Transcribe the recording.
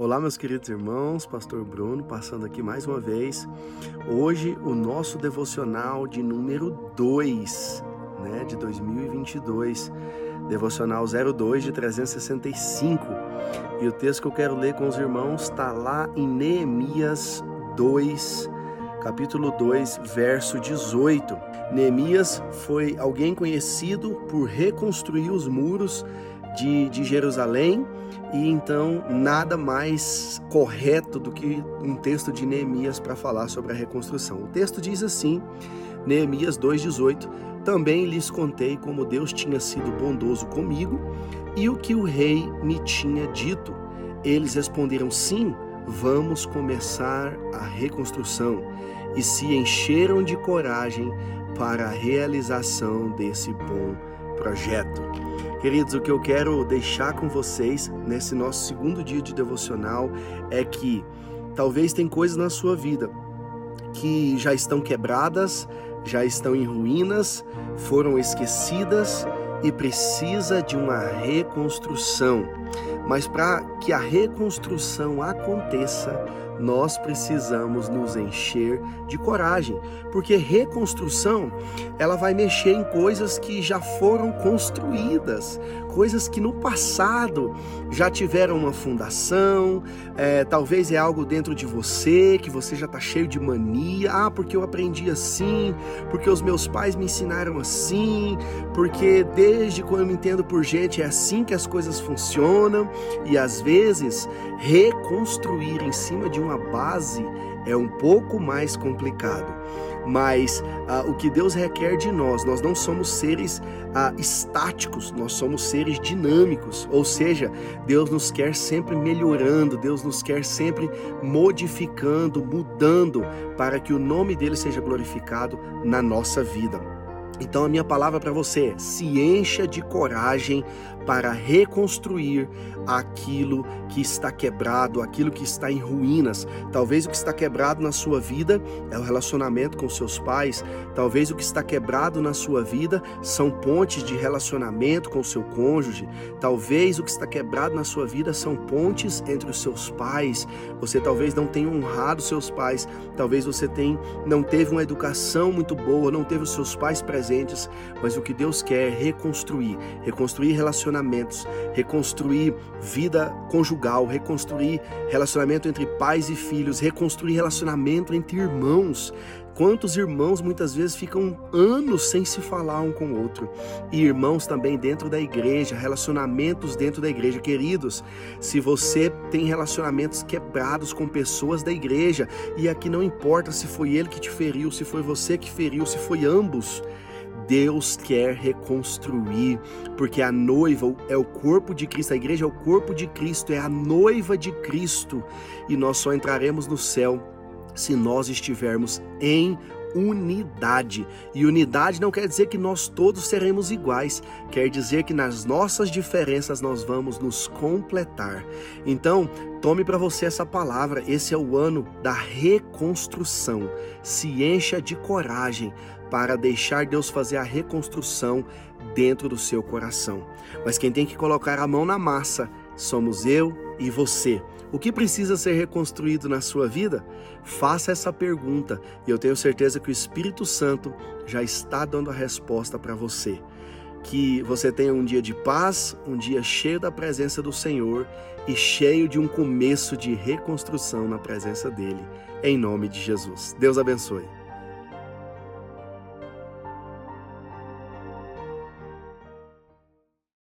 Olá, meus queridos irmãos, Pastor Bruno, passando aqui mais uma vez. Hoje, o nosso devocional de número 2, né, de 2022, devocional 02 de 365. E o texto que eu quero ler com os irmãos está lá em Neemias 2, capítulo 2, verso 18. Neemias foi alguém conhecido por reconstruir os muros de, de Jerusalém e então nada mais correto do que um texto de Neemias para falar sobre a reconstrução. O texto diz assim, Neemias 2,18: Também lhes contei como Deus tinha sido bondoso comigo e o que o rei me tinha dito. Eles responderam: Sim, vamos começar a reconstrução. E se encheram de coragem para a realização desse bom projeto. Queridos, o que eu quero deixar com vocês nesse nosso segundo dia de devocional é que talvez tem coisas na sua vida que já estão quebradas, já estão em ruínas, foram esquecidas e precisa de uma reconstrução. Mas para que a reconstrução aconteça, nós precisamos nos encher de coragem, porque reconstrução ela vai mexer em coisas que já foram construídas, coisas que no passado já tiveram uma fundação, é, talvez é algo dentro de você que você já está cheio de mania, ah, porque eu aprendi assim, porque os meus pais me ensinaram assim, porque desde quando eu me entendo por gente é assim que as coisas funcionam e às vezes reconstruir em cima de uma base é um pouco mais complicado. Mas ah, o que Deus requer de nós, nós não somos seres ah, estáticos, nós somos seres dinâmicos. Ou seja, Deus nos quer sempre melhorando, Deus nos quer sempre modificando, mudando, para que o nome dele seja glorificado na nossa vida. Então a minha palavra para você é: se encha de coragem para reconstruir aquilo que está quebrado, aquilo que está em ruínas. Talvez o que está quebrado na sua vida é o relacionamento com seus pais, talvez o que está quebrado na sua vida são pontes de relacionamento com o seu cônjuge, talvez o que está quebrado na sua vida são pontes entre os seus pais. Você talvez não tenha honrado seus pais, talvez você tenha, não teve uma educação muito boa, não teve os seus pais presentes, mas o que Deus quer é reconstruir, reconstruir relacionamentos, reconstruir vida conjugal, reconstruir relacionamento entre pais e filhos, reconstruir relacionamento entre irmãos. Quantos irmãos muitas vezes ficam anos sem se falar um com o outro? E irmãos também dentro da igreja, relacionamentos dentro da igreja. Queridos, se você tem relacionamentos quebrados com pessoas da igreja, e aqui não importa se foi ele que te feriu, se foi você que feriu, se foi ambos, Deus quer reconstruir, porque a noiva é o corpo de Cristo, a igreja é o corpo de Cristo, é a noiva de Cristo, e nós só entraremos no céu se nós estivermos em unidade. E unidade não quer dizer que nós todos seremos iguais, quer dizer que nas nossas diferenças nós vamos nos completar. Então, tome para você essa palavra, esse é o ano da reconstrução. Se encha de coragem para deixar Deus fazer a reconstrução dentro do seu coração. Mas quem tem que colocar a mão na massa somos eu e você. O que precisa ser reconstruído na sua vida? Faça essa pergunta e eu tenho certeza que o Espírito Santo já está dando a resposta para você. Que você tenha um dia de paz, um dia cheio da presença do Senhor e cheio de um começo de reconstrução na presença dele. Em nome de Jesus. Deus abençoe.